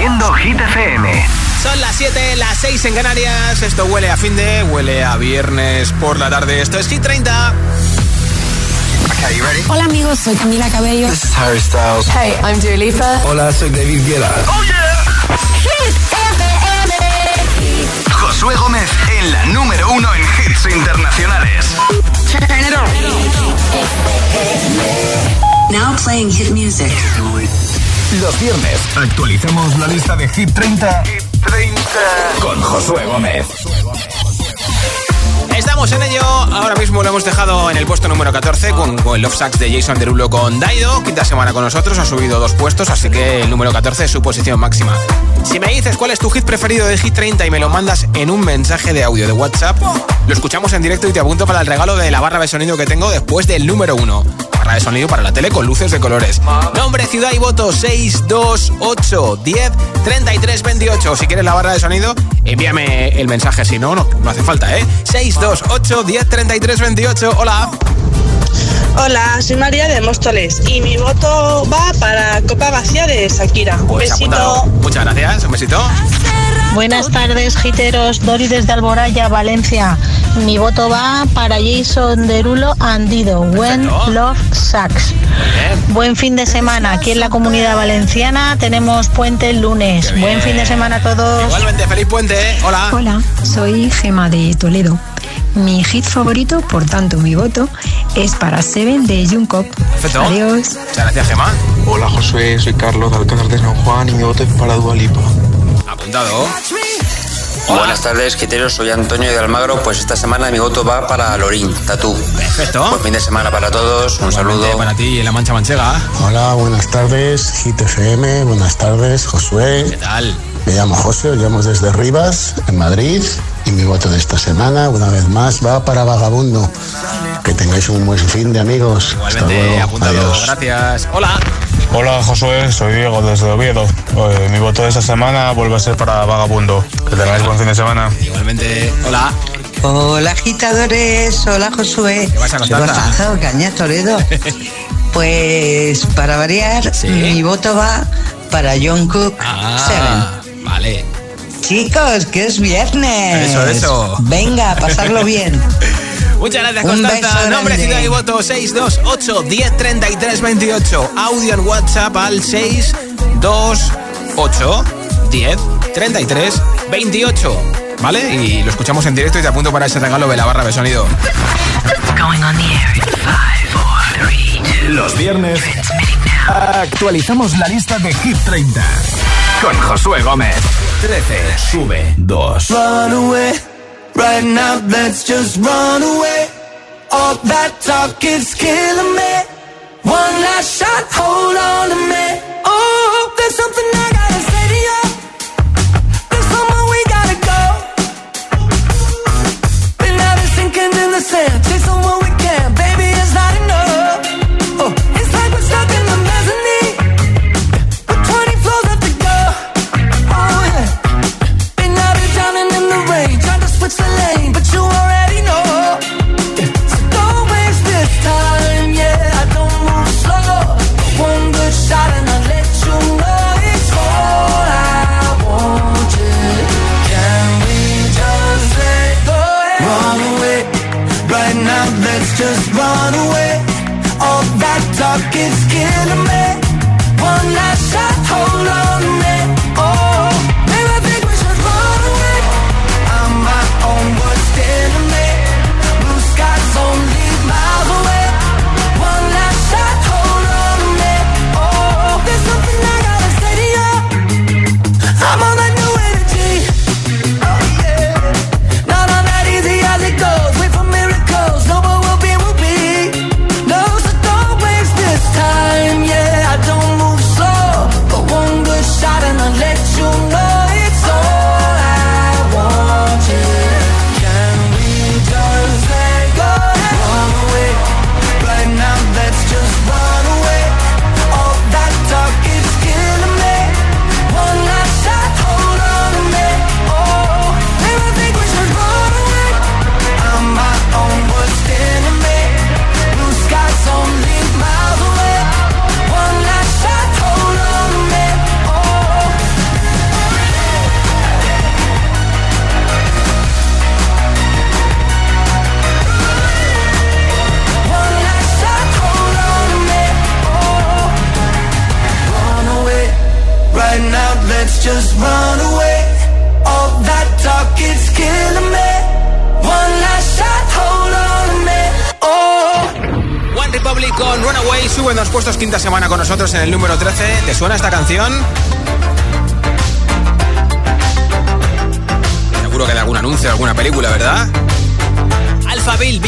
Produciendo Hit FM. Son las 7, las 6 en Canarias. Esto huele a fin de, huele a viernes por la tarde. Esto es Hit 30. Hola amigos, soy Camila Cabello. This is Harry Styles. Hey, I'm Dua Lipa. Hola, soy David Guetta. Oh yeah. Hit FM. Josué Gómez en la número uno en hits internacionales. Now playing hit music. Los viernes actualizamos la lista de Hit 30, Hit 30. con Josué Gómez. Estamos en ello. Ahora mismo lo hemos dejado en el puesto número 14 con, con el Love Sacks de Jason Derulo con Daido. Quinta semana con nosotros, ha subido dos puestos, así que el número 14 es su posición máxima. Si me dices cuál es tu hit preferido de Hit 30 y me lo mandas en un mensaje de audio de WhatsApp, lo escuchamos en directo y te apunto para el regalo de la barra de sonido que tengo después del número 1. Barra de sonido para la tele con luces de colores. Nombre, ciudad y voto 628 10 33 28. Si quieres la barra de sonido, envíame el mensaje. Si no, no, no hace falta, ¿eh? 628 10 33 28. Hola. Hola, soy María de Móstoles y mi voto va para Copa Vacía de Shakira. Pues besito. apuntado. Muchas gracias. Un besito. Buenas tardes, giteros. Dori desde Alboraya, Valencia. Mi voto va para Jason Derulo Andido. When. Love Sucks. Buen fin de semana. Aquí en la comunidad valenciana tenemos puente el lunes. Buen fin de semana a todos. Igualmente, feliz puente. Hola. Hola, soy Gema de Toledo. Mi hit favorito, por tanto mi voto, es para Seven de Jungkook. Perfecto. Adiós. Muchas gracias, Gemma. Hola, Josué, soy Carlos de Alcázar de San Juan y mi voto es para Dualipa. Apuntado. Buenas tardes, quiteros. Soy Antonio de Almagro. Pues esta semana mi voto va para Lorín, Tatú. Perfecto. Buen fin de semana para todos. Un Igualmente saludo. para ti en la Mancha Manchega. Hola, buenas tardes, Hit FM, buenas tardes, ¿Qué Josué. tal? Me llamo José, os llamo desde Rivas, en Madrid, y mi voto de esta semana, una vez más, va para Vagabundo. Que tengáis un buen fin de amigos. Hasta Igualmente, luego. apuntado. Adiós. Gracias. Hola. Hola Josué, soy Diego desde Oviedo. Eh, mi voto de esta semana vuelve a ser para Vagabundo. Que tengáis buen fin de semana. Igualmente. Hola. Hola agitadores, hola Josué. ¿Qué pasa, Constanza? Bajado, Cañas Toledo. Pues para variar, Sí. mi voto va para John Cook Ah, vale. Chicos, que es viernes. Eso, eso. Venga, pasarlo bien. Muchas gracias, Un Constanza. beso Nombre, ciudad y voto 628 1033 28. Audio en WhatsApp al 628 1033 28. ¿Vale? Y lo escuchamos en directo y te apunto para ese regalo de la barra de sonido. Going on the air in five, four, three, two. Los viernes actualizamos la lista de Hit 30 con Josué Gómez. 13 sube 2. Right now let's just run away. All that talk is killing me. One last shot, hold on to me. Oh, there's something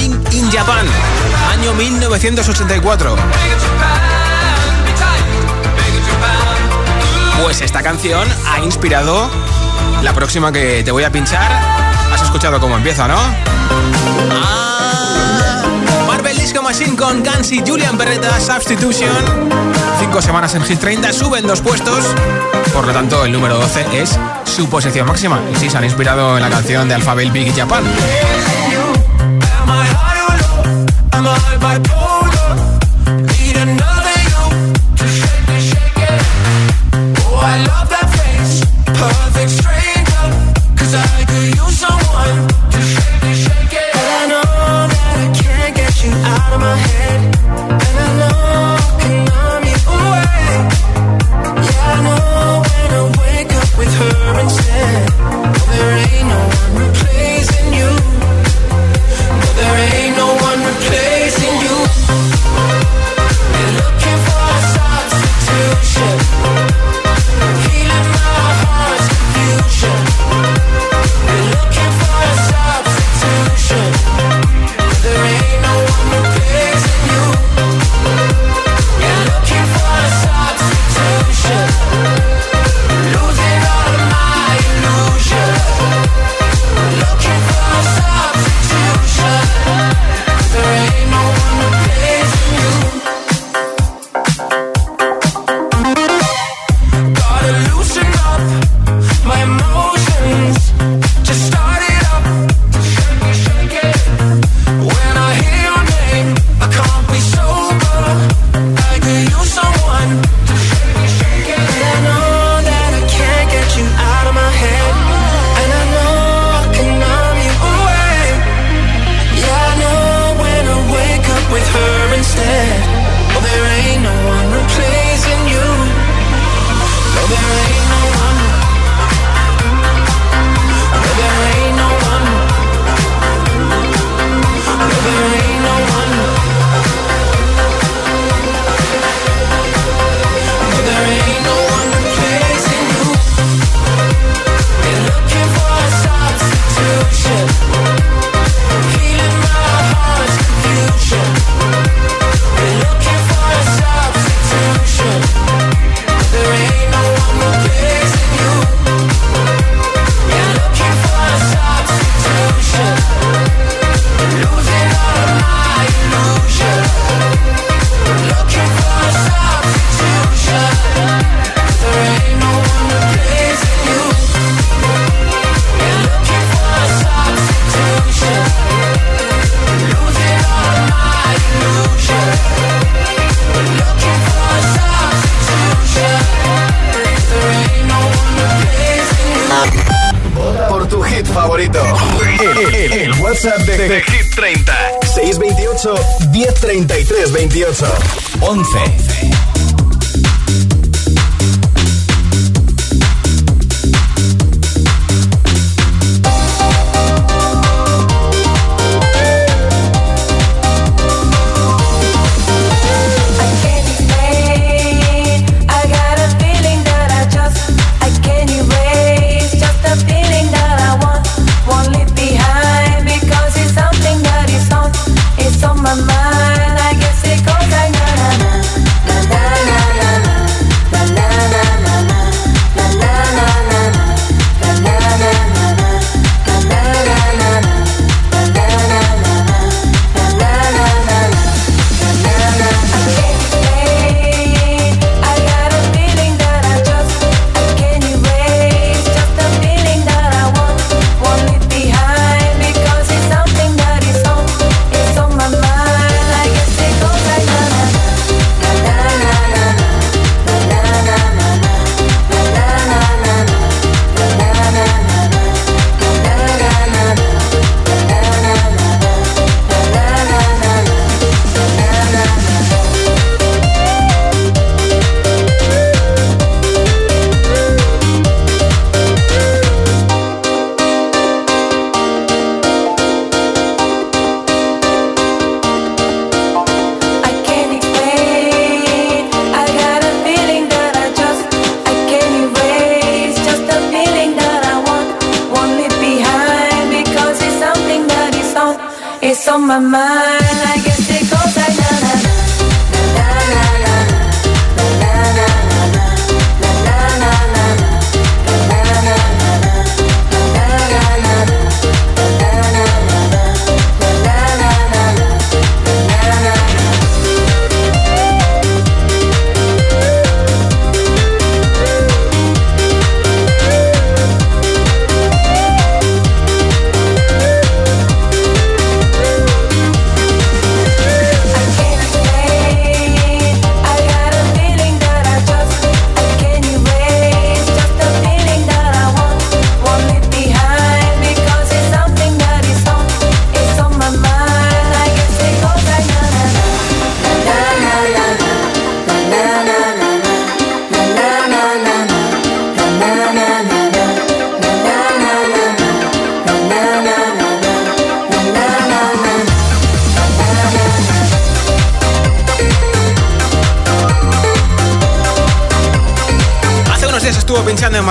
Living in Japan, año 1984. Pues esta canción ha inspirado la próxima que te voy a pinchar. Has escuchado cómo empieza, ¿no? Ah, Marvel Disco Machine con Kansi, Julian Berreta, Substitution. Cinco semanas en Hit 30, suben dos puestos. Por lo tanto, el número 12 es su posición máxima. Y sí, se han inspirado en la canción de Alphabet Big Japan. am I bipolar? Need another you to shake it, shake it. Oh, I love.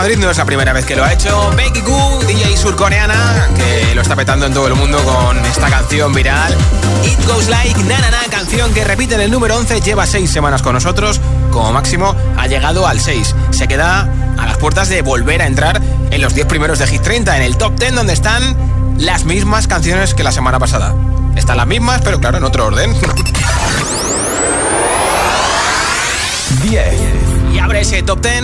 Madrid, no es la primera vez que lo ha hecho. Becky Goo, DJ surcoreana, que lo está petando en todo el mundo con esta canción viral. It Goes Like Na Na Na, canción que repite en el número 11, lleva seis semanas con nosotros. Como máximo ha llegado al 6. Se queda a las puertas de volver a entrar en los 10 primeros de Hit 30, en el top 10 donde están las mismas canciones que la semana pasada. Están las mismas, pero claro, en otro orden. 10. Y abre ese top 10,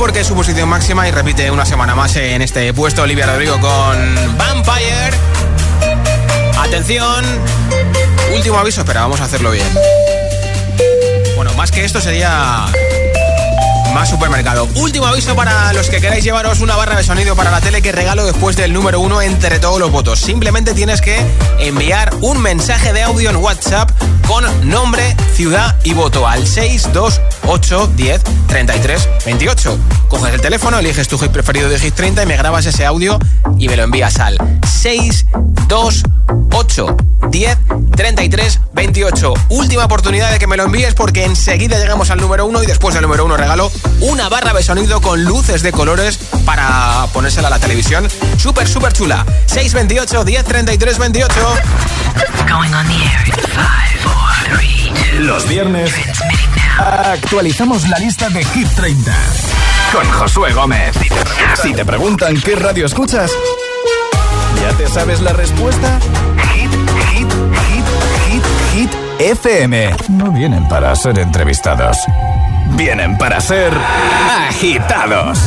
porque es su posición máxima y repite una semana más en este puesto Olivia Rodrigo con Vampire. Atención, Último aviso, espera, vamos a hacerlo bien. Bueno, más que esto sería más supermercado. Último aviso para los que queráis llevaros una barra de sonido para la tele que regalo después del número uno entre todos los votos. Simplemente tienes que enviar un mensaje de audio en WhatsApp con nombre, ciudad y voto al 628 10 33 28. Coges el teléfono, eliges tu hit preferido de Hit 30 y me grabas ese audio y me lo envías al 628 10 33 28. Última oportunidad de que me lo envíes porque enseguida llegamos al número uno y después del número uno regalo una barra de sonido con luces de colores para ponérsela a la televisión. Súper, súper chula. 628 10 33 28. Going on the air in five, four, three, two. Los viernes actualizamos la lista de Hit 30 con Josué Gómez. Si te preguntan qué radio escuchas, ¿ya te sabes la respuesta? FM. No vienen para ser entrevistados, vienen para ser agitados.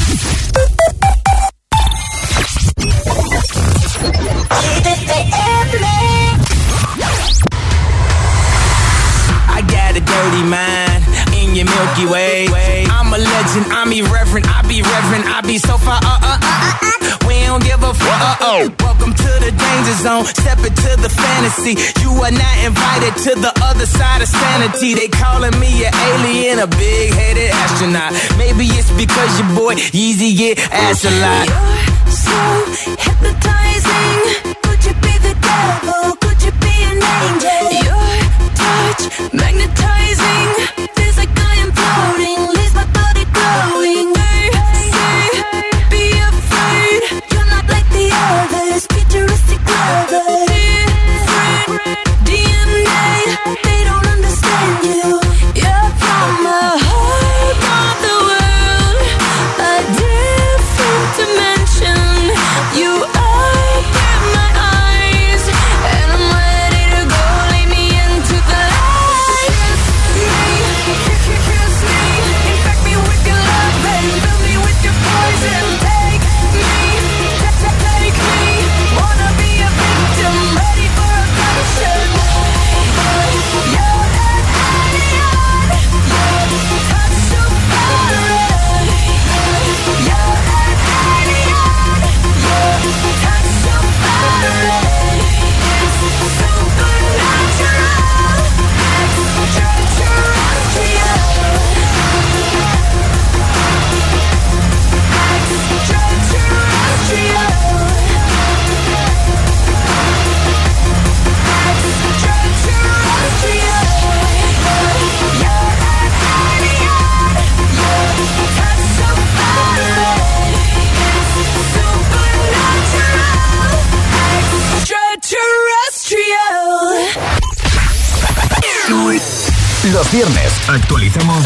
Milky Way. I'm a legend, I'm irreverent, I be reverent, I be so far. Uh, uh, uh, uh, uh. We don't give a fuck. Uh, oh. Welcome to the danger zone, step into the fantasy. You are not invited to the other side of sanity. They calling me an alien, a big headed astronaut. Maybe it's because your boy Yeezy get asked a lot. You're so hypnotizing. Could you be the devil? Could you be an angel? Your touch magnetizing.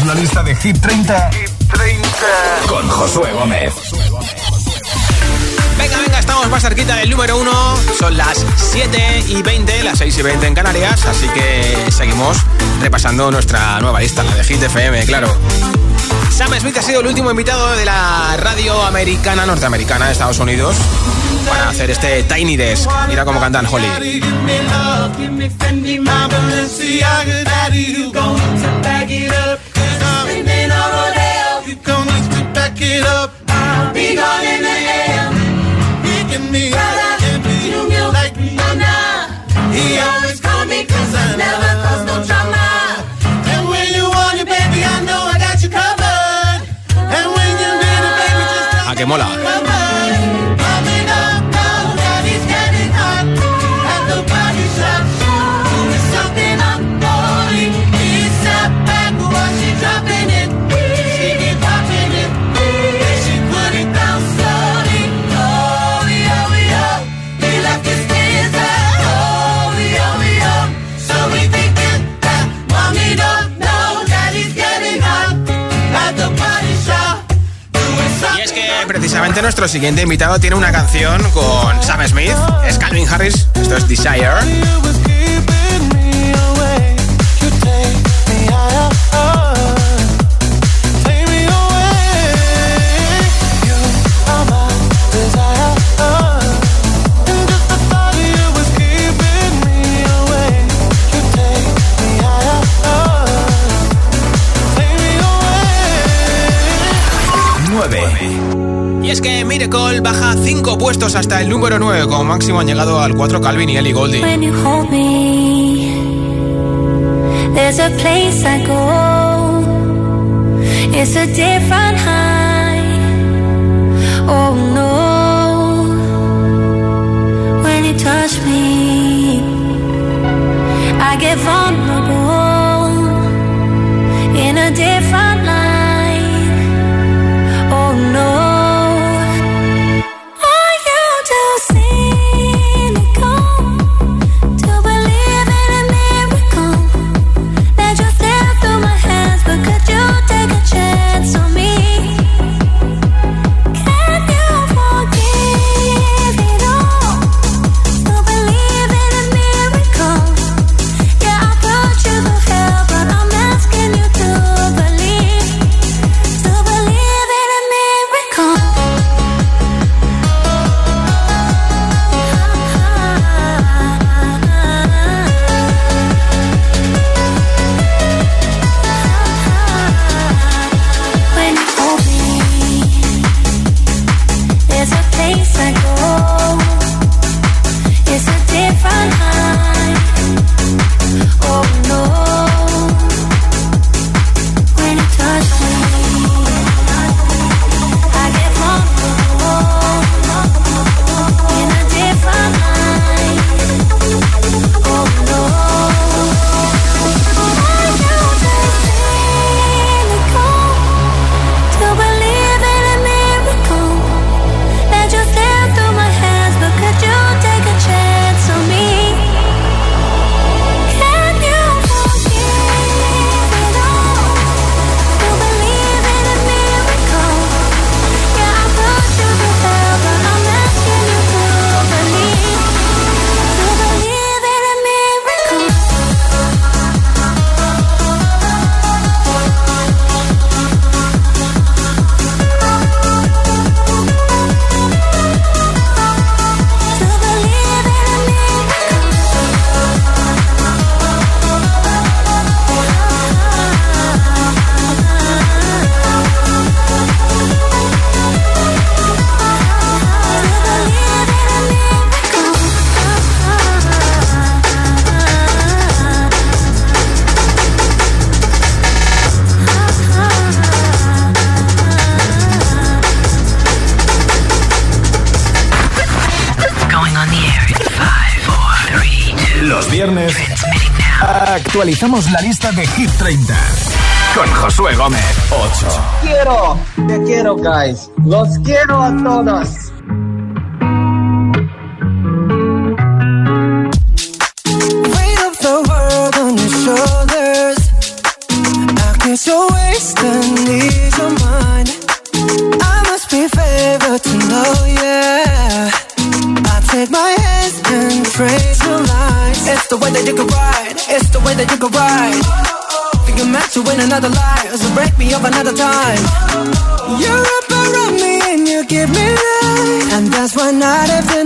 La lista de Hit 30, con Josué Gómez. Venga, venga, estamos más cerquita del número uno. Son las 7 y 20, las 6 y 20 en Canarias. Así que seguimos repasando nuestra nueva lista, la de Hit FM, claro. Sam Smith ha sido el último invitado de la radio americana, norteamericana de Estados Unidos, para hacer este Tiny Desk. Mira cómo cantan Holly. Que mola. Y es que precisamente nuestro siguiente invitado tiene una canción con Sam Smith, es Calvin Harris, esto es Desire. Baja 5 puestos hasta el número 9. Como máximo han llegado al 4 Calvin y Ellie Goldie. When you hold me, there's a place I go. It's a different high. Oh no. When you touch me, I get vulnerable actualizamos la lista de Hit 30 con Josué Gómez. 8. quiero, te quiero, guys. Los quiero a todos. Weight of the world on your shoulders. Against your waist and ease your mind. I must be favored to know, yeah. I take my hands and trace your lines. It's the way that you can ride. Win another life, so break me up another time. You're around me and you give me life, and that's why night after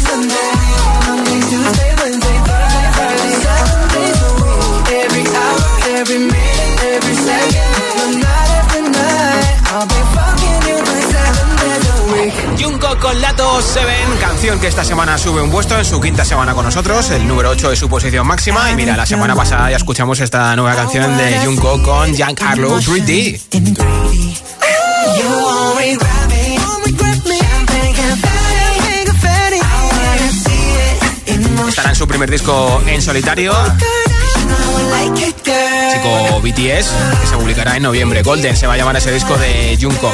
Junko con Lato 7, canción que esta semana sube un puesto en su quinta semana con nosotros, el número 8 de su posición máxima. Y mira, la semana pasada ya escuchamos esta nueva canción de Junko con 3D. It in motion. Estará en su primer disco en solitario, chico BTS, que se publicará en noviembre. Golden se va a llamar ese disco de Junko.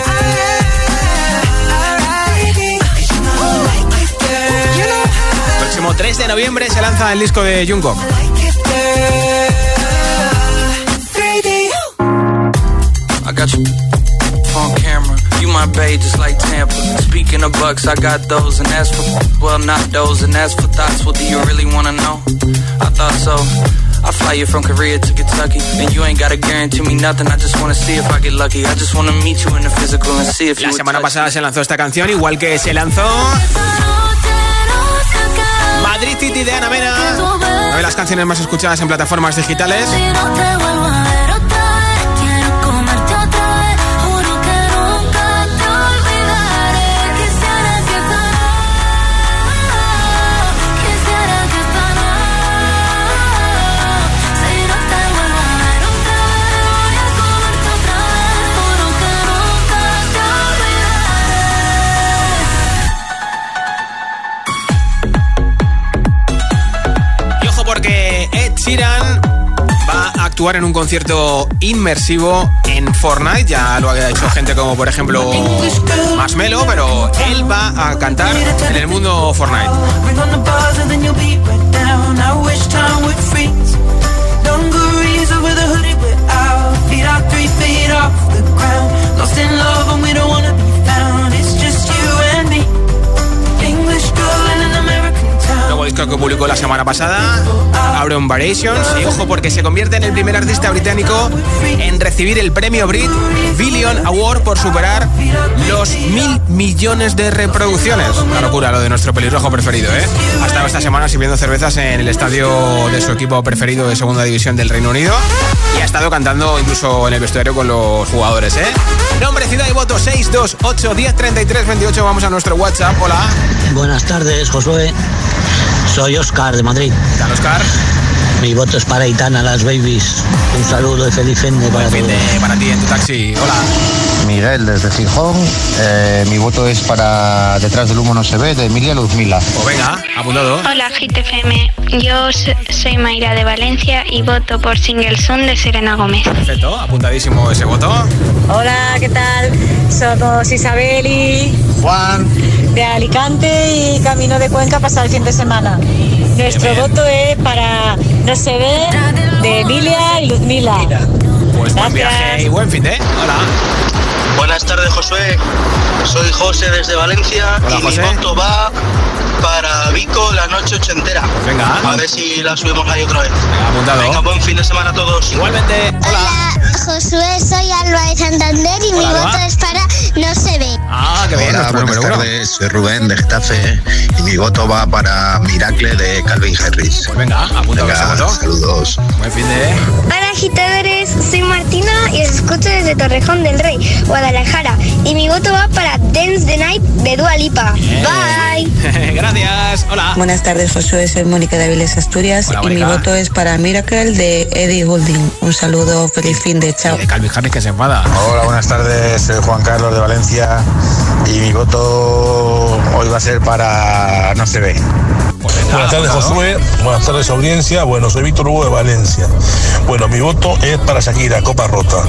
Próximo 3 de noviembre se lanza el disco de Jungkook. You my babe, just like Tampa. Speaking of bucks, I got those, and that's for well, not those, and that's for thoughts. What do you really wanna know? I thought so. I fly you from Korea to Kentucky, and you ain't gotta guarantee me nothing. I just wanna see if I get lucky. I just wanna meet you in the physical and see if you La semana pasada se lanzó esta canción, igual que se lanzó Madrid City de Ana. Una de las canciones más escuchadas en plataformas digitales. Actuar en un concierto inmersivo en Fortnite. Ya lo ha hecho gente como por ejemplo Marshmello, pero él va a cantar en el mundo Fortnite. Disco que publicó la semana pasada, Auron Variations. Y ojo porque se convierte en el primer artista británico en recibir el premio Brit Billion Award por superar los mil millones de reproducciones. Una locura lo de nuestro pelirrojo preferido, ¿eh? Ha estado esta semana sirviendo cervezas en el estadio de su equipo preferido de segunda división del Reino Unido y ha estado cantando incluso en el vestuario con los jugadores, ¿eh? Nombre, ciudad y voto 628 10 33 28. Vamos a nuestro WhatsApp. Hola. Buenas tardes, Josué. Soy Oscar de Madrid. ¿Qué tal, Oscar? Mi voto es para Itana, las babies. Un saludo y feliz fin de para Fin todos. de para ti en tu taxi. Hola. Miguel desde Gijón. Eh, mi voto es para Detrás del humo no se ve de Emilia Luzmila. Pues venga, apuntado. Hola GTFM, yo soy Mayra de Valencia y voto por Single Son de Serena Gómez. Perfecto, apuntadísimo ese voto. Hola, ¿qué tal? Somos Isabel y Juan de Alicante y camino de Cuenca pasar el fin de semana. Nuestro voto es para No se ve de Emilia y Luzmila. Pues buen viaje y buen fin de. Hola. Buenas tardes, Josué. Soy José desde Valencia Hola, y José. mi voto va para Vico la noche ochentera. Venga. A ver si la subimos ahí otra vez. apuntado. Venga, buen fin de semana a todos. Igualmente. Hola, Josué, soy Alba de Santander y mi Hola, voto es para No se ve. Ah, qué bien. Hola, buenas número uno. tardes. Soy Rubén de Getafe y mi voto va para Miracle de Calvin Harris. Pues venga, apuntado ese voto. Saludos. Buen fin de. Hola, agitadores, soy Martina y os escucho desde Torrejón del Rey, Guadalajara. Y mi voto va para Dance the Night de Dua Lipa. Bye. Gracias. Hola. Buenas tardes, Josué. Soy Mónica de Aviles Asturias Hola, y mi voto es para Miracle de Eddie Goulding. Un saludo, feliz fin de chao. De Calvin Harris que se enfada. Hola, buenas tardes. Soy Juan Carlos de Valencia y mi voto hoy va a ser para No se ve. Buenas tardes, Josué. Buenas tardes, audiencia. Bueno, soy Víctor Hugo de Valencia. Bueno, mi voto es para Shakira, Copa Rota.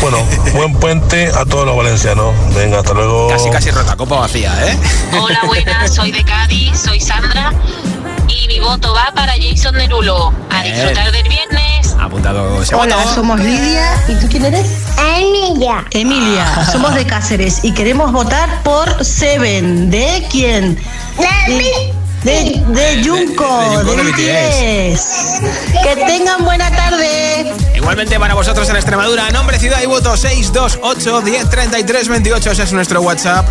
Bueno, buen puente a todos los valencianos. Venga, hasta luego. Casi, casi rota, copa vacía, ¿eh? Hola, buenas, soy de Cádiz, soy Sandra y mi voto va para Jason Derulo. A Bien. disfrutar del viernes. Apuntado ese Hola, voto. somos Lidia. ¿Y tú quién eres? Emilia. Emilia. Somos de Cáceres y queremos votar por Seven. ¿De quién? De, de Junko, de de BTS. BTS. Que tengan buena tarde. Igualmente para vosotros en Extremadura, nombre, ciudad y voto 628 10 33 28. Ese es nuestro WhatsApp.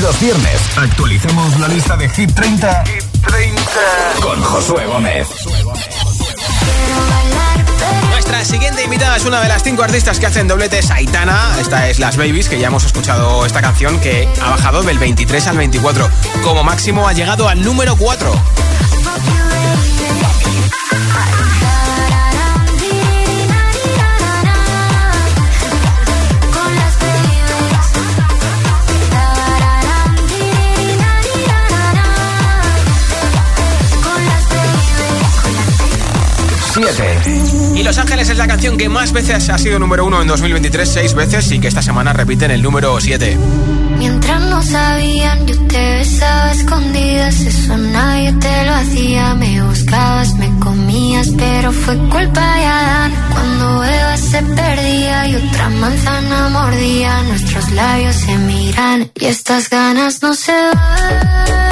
Los viernes actualizamos la lista de Hit 30, con Josué Gómez. Nuestra siguiente invitada es una de las cinco artistas que hacen dobletes Aitana. Esta es Las Babies, que ya hemos escuchado esta canción que ha bajado del 23 al 24. Como máximo ha llegado al número 4. Y Los Ángeles es la canción que más veces ha sido número uno en 2023, seis veces, y que esta semana repite en el número 7. Mientras no sabían, yo te besaba escondidas, eso nadie te lo hacía. Me buscabas, me comías, pero fue culpa de Adán. Cuando Eva se perdía y otra manzana mordía, nuestros labios se miran y estas ganas no se van.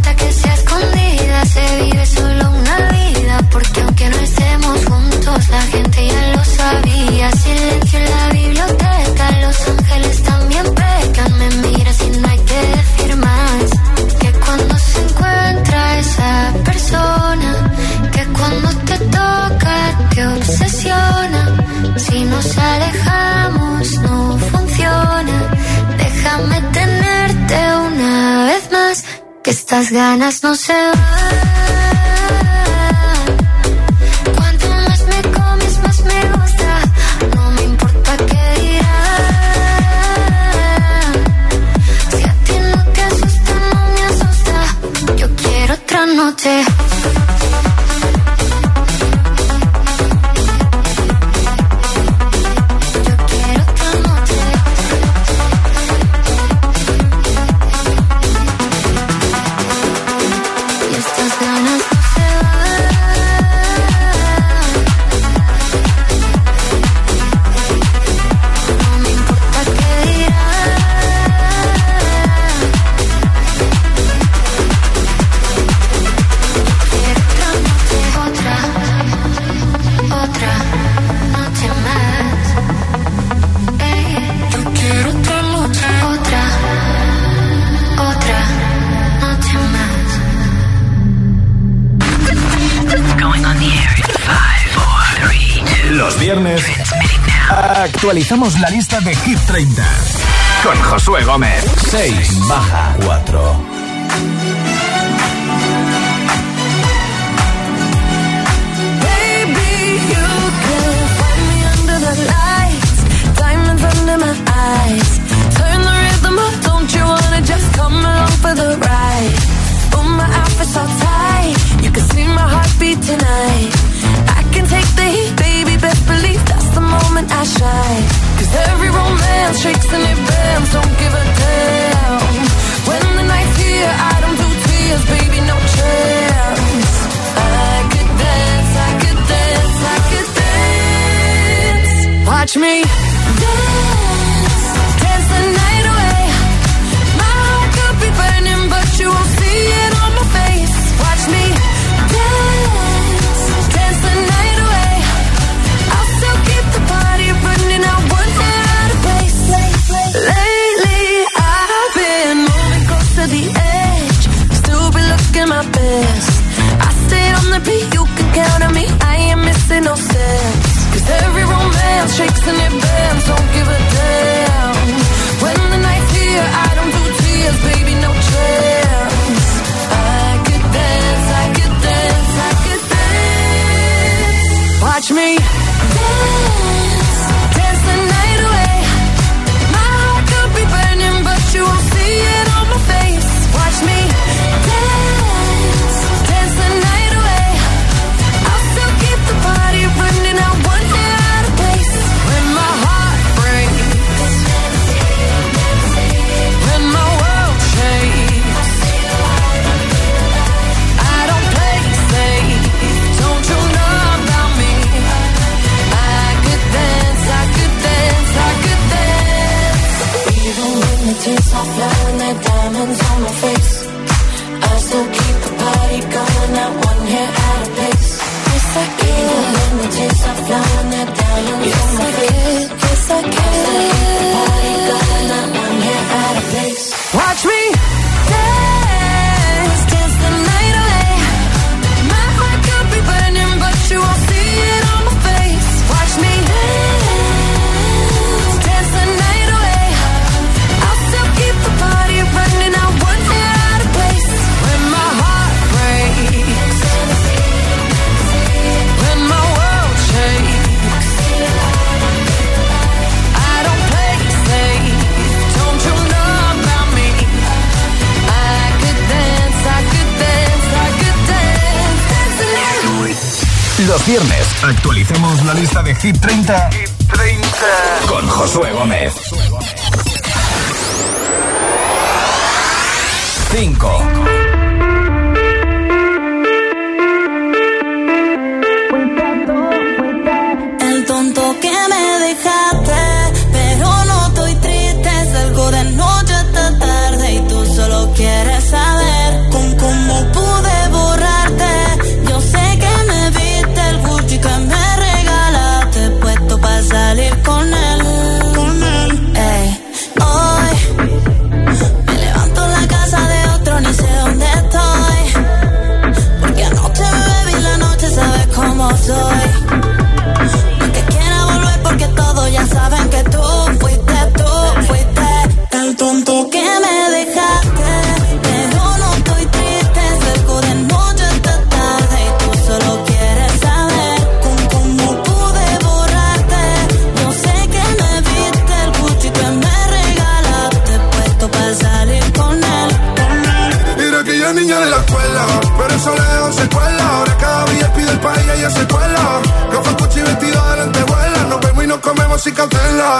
estas ganas no se van. Actualizamos la lista de Hit 30 con Josué Gómez. 6 baja 4. touch me la lista de Hit 30, Hit 30. con Josué Gómez. 5.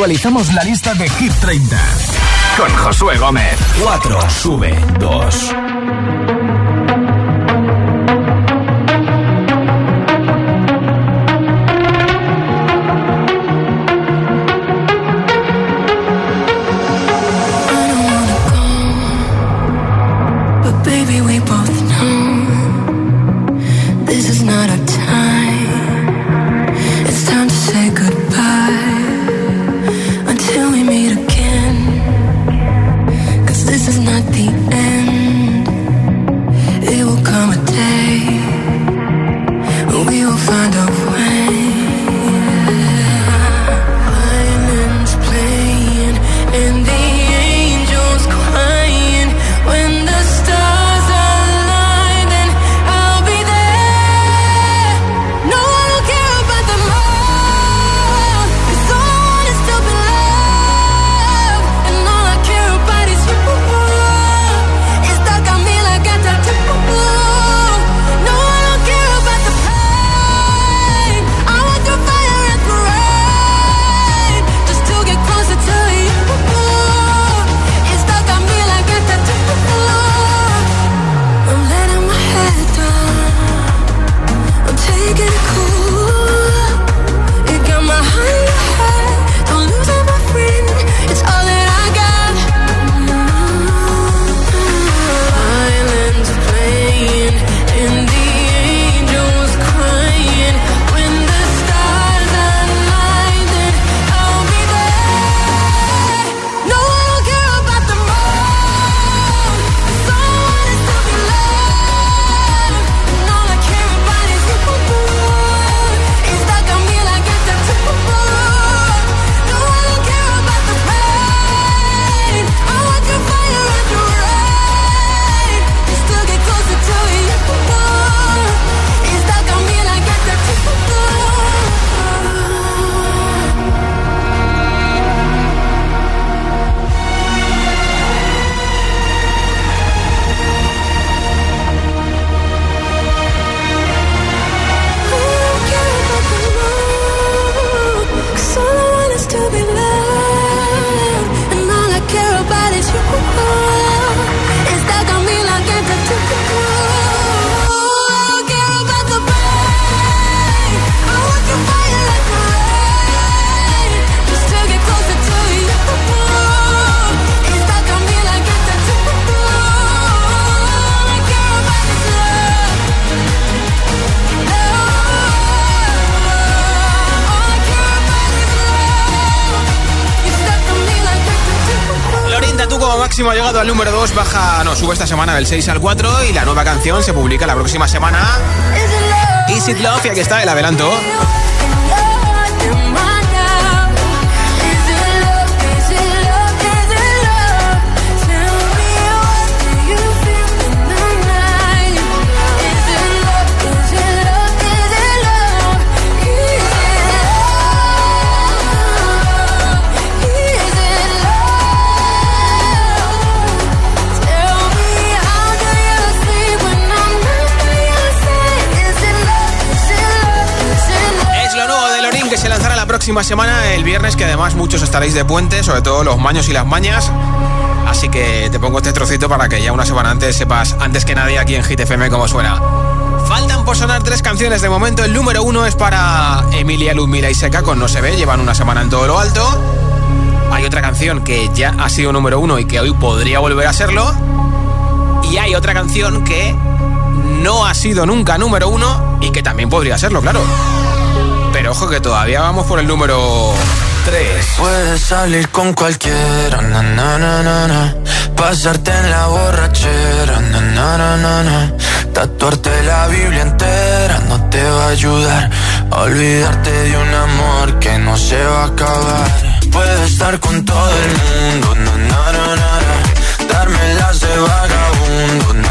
Actualizamos la lista de Hit 30 con Josué Gómez. 4 sube 2. Sube esta semana del 6 al 4 y la nueva canción se publica la próxima semana. Is It Love y aquí está el adelanto. Próxima semana, el viernes, que además muchos estaréis de puente, sobre todo los maños y las mañas. Así que te pongo este trocito para que ya una semana antes sepas, antes que nadie aquí en Hit FM, cómo suena. Faltan por sonar tres canciones de momento. El número uno es para Emilia, Ludmila y Seca con No se ve. Llevan una semana en todo lo alto. Hay otra canción que ya ha sido número uno y que hoy podría volver a serlo. Y hay otra canción que no ha sido nunca número uno y que también podría serlo, claro. Ojo que todavía vamos por el número 3. Puedes salir con cualquiera, na, na, na, pasarte en la borrachera, na, tatuarte la Biblia entera no te va a ayudar olvidarte de un amor que no se va a acabar. Puedes estar con todo el mundo, darme las de vagabundo,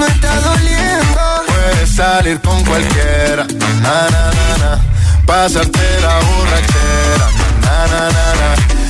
cuando está doliendo. Puedes salir con cualquiera, na, na, na, na. pasarte la borrachera, na, na, na, na.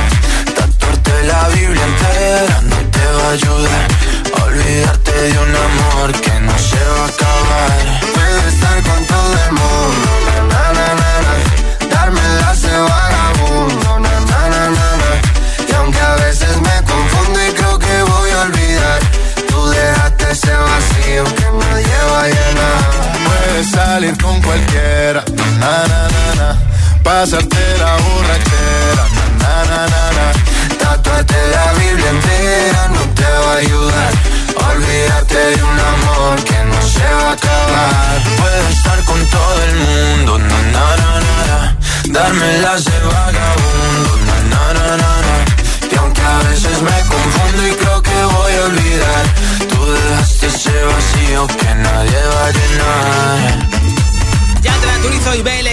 La Biblia entera no te va a ayudar. Olvidarte de un amor que no se va a acabar. Puedes estar con todo el mundo, na, na, na, darme las de vagabundo, y aunque a veces me confundo y creo que voy a olvidar, tú dejaste ese vacío que nadie va a. Puedes salir con cualquiera, na, na, na, pasarte la borrachera, na. Tatuarte la Biblia entera no te va a ayudar. Olvídate de un amor que no se va a acabar. Puedes estar con todo el mundo, na, na, na, na, na. darme las de vagabundo, na, na, na, na, na. y aunque a veces me confundo y creo que voy a olvidar, tú dejaste ese vacío que nadie va a llenar.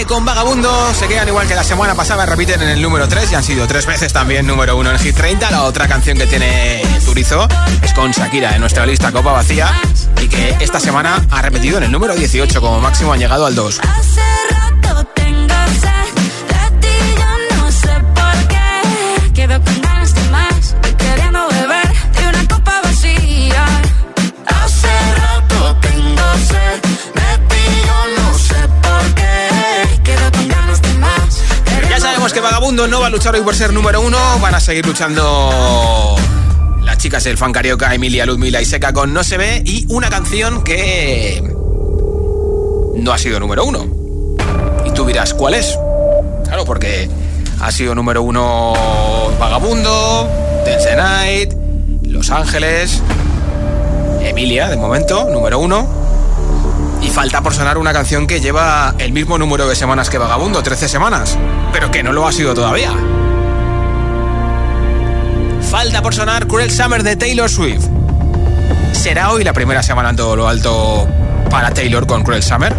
Con Vagabundo se quedan igual que la semana pasada, repiten en el número 3 y han sido tres veces también número 1 en Hit 30. La otra canción que tiene Turizo es con Shakira en nuestra lista Copa Vacía y que esta semana ha repetido en el número 18 como máximo han llegado al 2. Hace rato tengo. Quedo con Que Vagabundo no va a luchar hoy por ser número 1, van a seguir luchando las chicas del fan carioca Emilia, Ludmila y Seca con No se ve y una canción que no ha sido número 1. Y tú dirás, ¿cuál es? Claro, porque ha sido número 1 Vagabundo, Dance Night, Los Ángeles, Emilia, de momento, número 1. Falta por sonar una canción que lleva el mismo número de semanas que Vagabundo, 13 semanas, pero que no lo ha sido todavía. Falta por sonar Cruel Summer de Taylor Swift. ¿Será hoy la primera semana en todo lo alto para Taylor con Cruel Summer?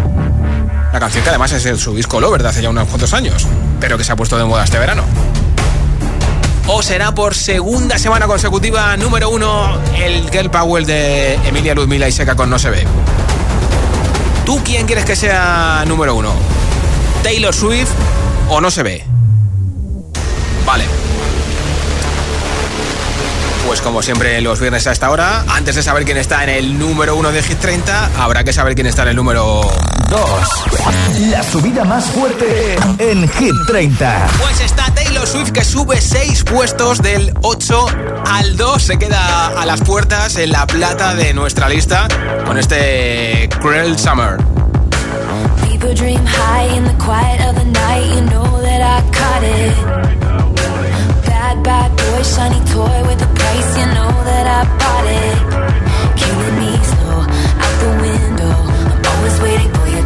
La canción que además es su disco Lover de hace ya unos cuantos años, pero que se ha puesto de moda este verano. ¿O será por segunda semana consecutiva número uno el Girl Power de Emilia Ludmila y Seca con No se ve? ¿Tú quién quieres que sea número uno? ¿Taylor Swift o no se ve? Vale. Pues como siempre los viernes a esta hora, antes de saber quién está en el número uno de Hit 30, habrá que saber quién está en el número 2. La subida más fuerte en Hit 30. Pues está Taylor Swift que sube 6 puestos del 8 al 2. Se queda a las puertas en la plata de nuestra lista con este Cruel Summer. People dream high in the quiet of the night. You know that I caught it. Bad, bad boy, shiny toy with a price. You know that I bought it. Killing me slow out the window. I'm always waiting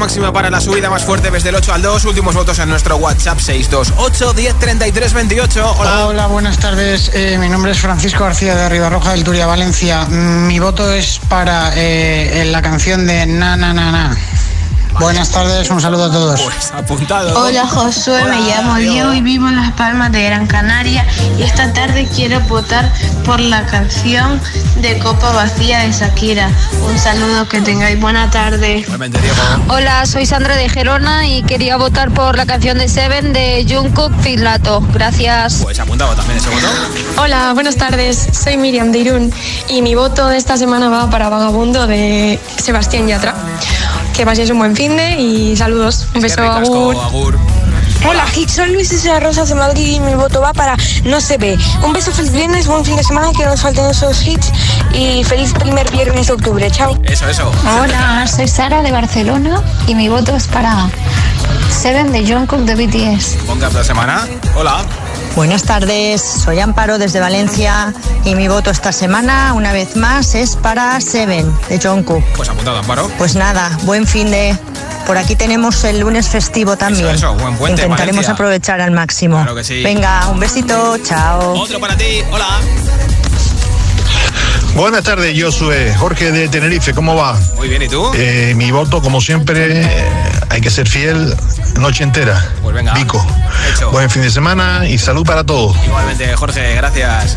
Máxima para la subida más fuerte desde el 8 al 2. Últimos votos en nuestro WhatsApp 628 10 33 28. Hola. Hola, buenas tardes. Eh, mi nombre es Francisco García de Ribarroja del Turia, Valencia. Mm, Mi voto es para eh, la canción de Na Na Na Na. Buenas tardes, un saludo a todos. Pues apuntado. Hola Josué, me llamo Diego y vivo en Las Palmas de Gran Canaria y esta tarde quiero votar por la canción de Copa Vacía de Shakira. Un saludo, que tengáis buena tarde. Hola, soy Sandra de Gerona y quería votar por la canción de Seven de Jungkook Pilato. Gracias. Pues apuntado también ese voto. Hola, buenas tardes. Soy Miriam de Irún y mi voto de esta semana va para Vagabundo de Sebastián Yatra. Que paséis un buen fin de y saludos. Un beso, agur. agur. Hola, Hit, soy Luis César Rosas de Madrid y mi voto va para No se ve. Un beso, feliz viernes, buen fin de semana, que no nos falten esos hits y feliz primer viernes de octubre. Chao. Eso, eso. Hola, soy Sara de Barcelona y mi voto es para Seven de Jungkook de BTS. Ponga esta semana. Hola. Buenas tardes, soy Amparo desde Valencia y mi voto esta semana, una vez más, es para Seven de Jungkook. Pues apuntado, Amparo. Pues nada, buen fin de... Por aquí tenemos el lunes festivo también. Eso, eso, buen puente, Intentaremos Valencia. aprovechar al máximo. Claro que sí. Venga, un besito, chao. Otro para ti. Hola. Buenas tardes, Josué. Jorge de Tenerife, ¿cómo va? Muy bien, ¿y tú? Eh, mi voto, como siempre, eh, hay que ser fiel noche entera. Pues venga. Vico. Hecho. Buen fin de semana y salud para todos. Igualmente, Jorge, gracias.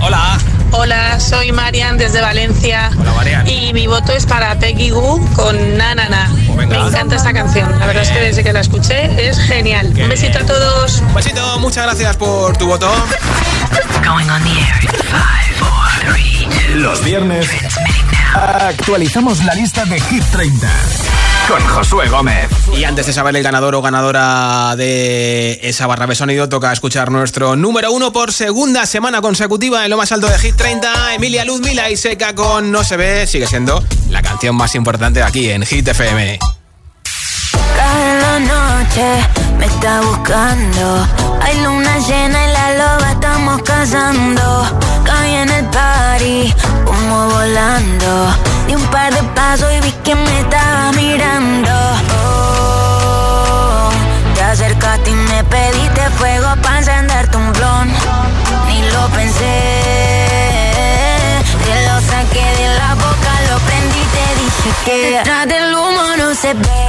Hola. Hola, soy Marian desde Valencia. Hola, Marian. Y mi voto es para Peggy Goo con Na Na Na. Pues Me encanta esta canción. La verdad es que desde que la escuché es genial. Un besito a todos. Un besito, muchas gracias por tu voto. Going on the air in five, four, three, two. Los viernes actualizamos la lista de Hit 30 con Josué Gómez. Y antes de saber el ganador o ganadora de esa barra de sonido, toca escuchar nuestro número uno por segunda semana consecutiva en lo más alto de Hit 30. Emilia Luzmila y Seca con No se ve sigue siendo la canción más importante aquí en Hit FM. Cae la noche, me está buscando. Hay luna llena y la loba estamos cazando. Caí en el party, humo volando. Di un par de pasos y vi que me estaba mirando. Oh, te acercaste y me pediste fuego para encenderte un blon. Ni lo pensé, te lo saqué de la boca, lo prendí y te dije que detrás del humo no se ve.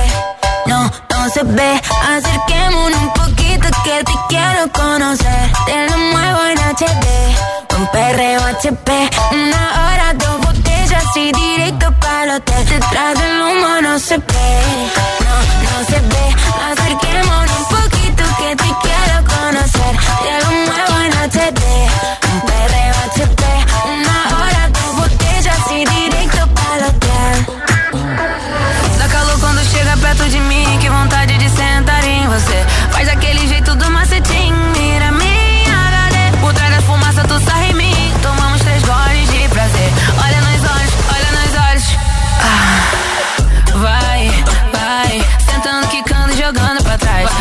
No, no se ve. Acerquémonos un poquito que te quiero conocer. Te lo muevo en HD. Un perreo HP. Una hora, dos botellas y directo para el hotel. Detrás del humo no se ve. No, no se ve. Acerquémonos un poquito que te quiero conocer. Te lo muevo en HD.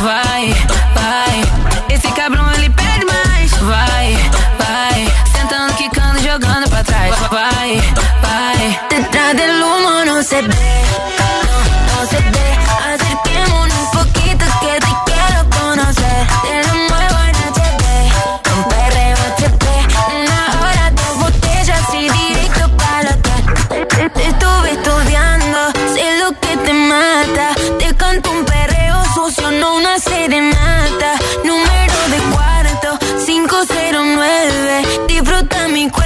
Vai, serenata. Número de cuarto, 509. Disfruta mi cuerpo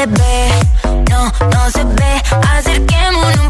se ve. No, no se ve. Acerquémonos un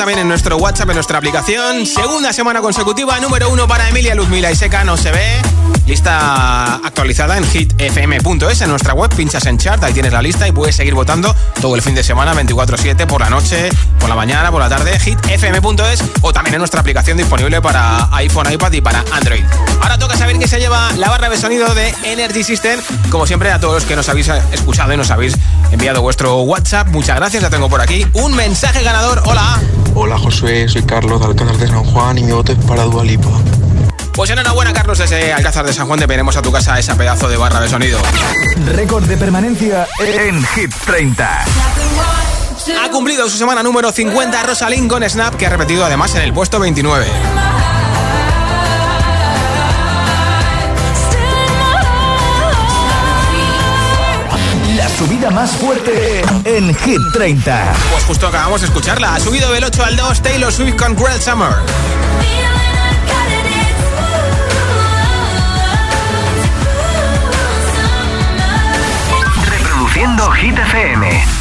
también en nuestro WhatsApp, en nuestra aplicación. Segunda semana consecutiva, número uno para Emilia Luzmila y Seca, no se ve. Lista actualizada en hitfm.es, en nuestra web, pinchas en chart, ahí tienes la lista y puedes seguir votando todo el fin de semana, 24-7, por la noche, por la mañana, por la tarde, hitfm.es o también en nuestra aplicación disponible para iPhone, iPad y para Android. Ahora toca saber qué se lleva la barra de sonido de Energy System. Como siempre, a todos los que nos habéis escuchado y nos habéis enviado vuestro WhatsApp, muchas gracias, ya tengo por aquí un mensaje ganador. Hola. Hola Josué, soy Carlos de Alcázar de San Juan y mi voto es para Dualipa. Pues enhorabuena Carlos desde Alcázar de San Juan, te veremos a tu casa esa pedazo de barra de sonido. Récord de permanencia en Hit 30. Ha cumplido su semana número 50 Rosalind con Snap, que ha repetido además en el puesto 29. La subida más fuerte en Hit 30. Pues justo acabamos de escucharla. Ha subido del 8 al 2 Taylor Swift con Cruel Summer. Reproduciendo Hit FM.